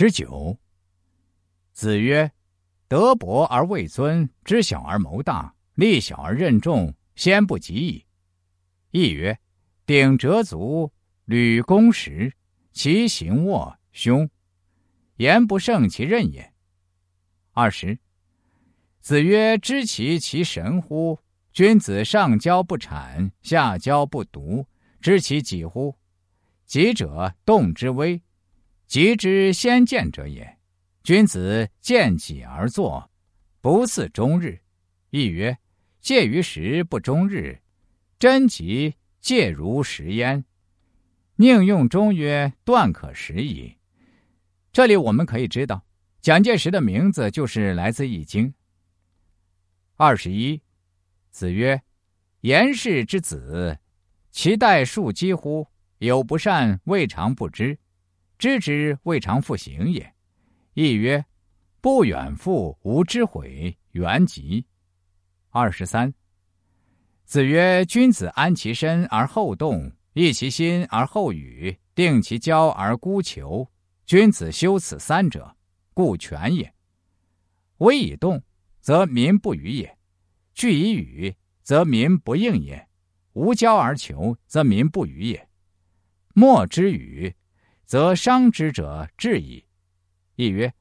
十九。子曰：“德薄而位尊，知小而谋大，力小而任重，先不及矣。”亦曰：“鼎折足，履弓实，其行卧凶，言不胜其任也。”二十。子曰：“知其其神乎？君子上交不谄，下交不独，知其己乎？己者，动之微，急之先见者也。君子见己而作，不似终日。”亦曰：“戒于时不终日，真吉戒如时焉。宁用中曰：断可食矣。”这里我们可以知道，蒋介石的名字就是来自《易经》。二十一，子曰：“言氏之子，其代数几乎？有不善，未尝不知；知之，未尝复行也。”亦曰：“不远复，无知悔，原籍。”二十三，子曰：“君子安其身而后动，抑其心而后语，定其交而孤求。君子修此三者，故全也。威以动。”则民不与也，惧以语，则民不应也；无交而求，则民不与也。莫之语，则伤之者至矣。亦曰：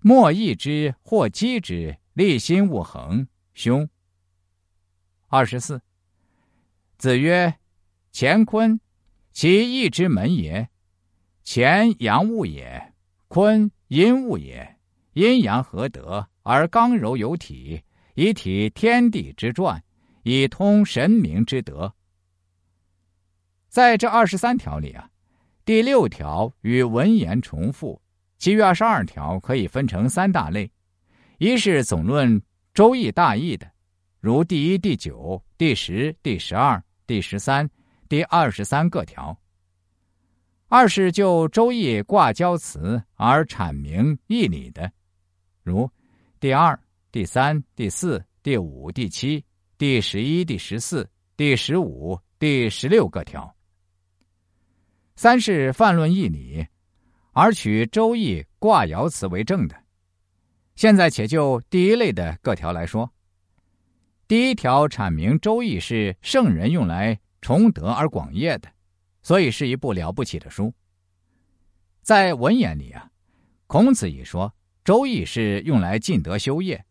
莫义之或击之，立心勿恒，凶。二十四。子曰：乾坤，其义之门也。乾阳物也，坤阴物也。阴阳合德。而刚柔有体，以体天地之转，以通神明之德。在这二十三条里啊，第六条与文言重复，其余二十二条可以分成三大类：一是总论《周易》大义的，如第一、第九、第十、第十二、第十三、第二十三各条；二是就《周易》卦交辞而阐明义理的，如。第二、第三、第四、第五、第七、第十一、第十四、第十五、第十六各条。三是泛论义理，而取《周易》卦爻辞为证的。现在且就第一类的各条来说。第一条阐明《周易》是圣人用来崇德而广业的，所以是一部了不起的书。在文言里啊，孔子也说。《周易》是用来尽德修业，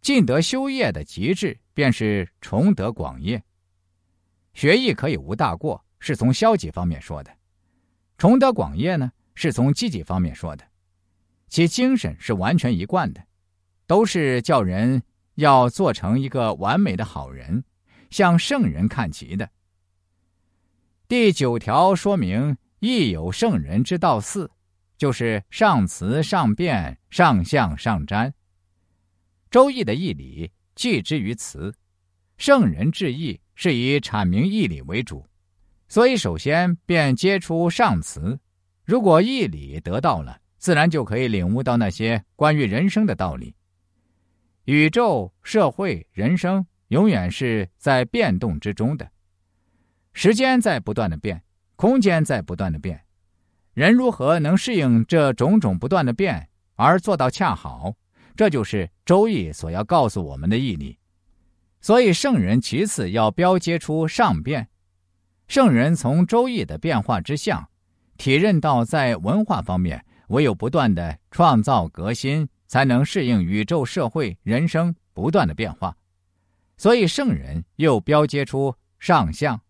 尽德修业的极致便是崇德广业。学艺可以无大过，是从消极方面说的；崇德广业呢，是从积极方面说的。其精神是完全一贯的，都是叫人要做成一个完美的好人，向圣人看齐的。第九条说明：“亦有圣人之道四。”就是上辞上辩上象上瞻，《周易》的义理寄之于辞，圣人治义是以阐明义理为主，所以首先便接出上辞。如果义理得到了，自然就可以领悟到那些关于人生的道理。宇宙、社会、人生永远是在变动之中的，时间在不断的变，空间在不断的变。人如何能适应这种种不断的变而做到恰好？这就是《周易》所要告诉我们的义理。所以，圣人其次要标接出上变。圣人从《周易》的变化之象，体认到在文化方面，唯有不断的创造革新，才能适应宇宙、社会、人生不断的变化。所以，圣人又标接出上相。